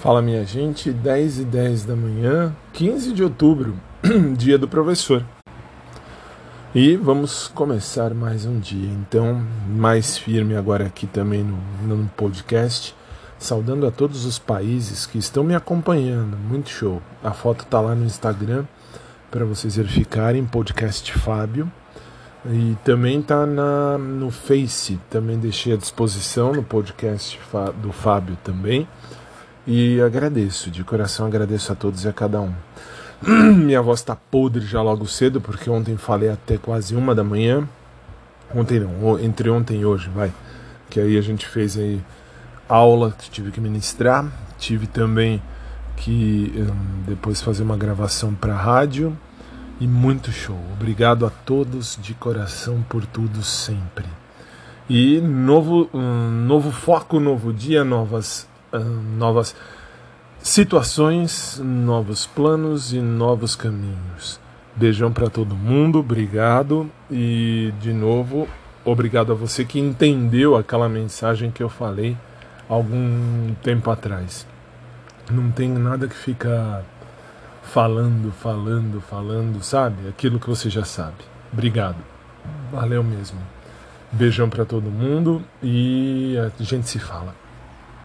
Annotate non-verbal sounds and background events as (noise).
Fala minha gente, 10 e 10 da manhã, 15 de outubro, (clears throat) dia do professor. E vamos começar mais um dia, então, mais firme agora aqui também no, no podcast, saudando a todos os países que estão me acompanhando, muito show. A foto tá lá no Instagram para vocês verificarem, podcast Fábio. E também tá na, no Face, também deixei à disposição no podcast do Fábio também e agradeço, de coração agradeço a todos e a cada um. (clears throat) Minha voz está podre já logo cedo, porque ontem falei até quase uma da manhã. Ontem não, entre ontem e hoje, vai. Que aí a gente fez aí aula que tive que ministrar. Tive também que um, depois fazer uma gravação para rádio. E muito show. Obrigado a todos de coração por tudo sempre. E novo, um, novo foco, novo dia, novas novas situações, novos planos e novos caminhos. Beijão para todo mundo, obrigado e de novo obrigado a você que entendeu aquela mensagem que eu falei algum tempo atrás. Não tem nada que ficar falando, falando, falando, sabe? Aquilo que você já sabe. Obrigado. Valeu mesmo. Beijão para todo mundo e a gente se fala.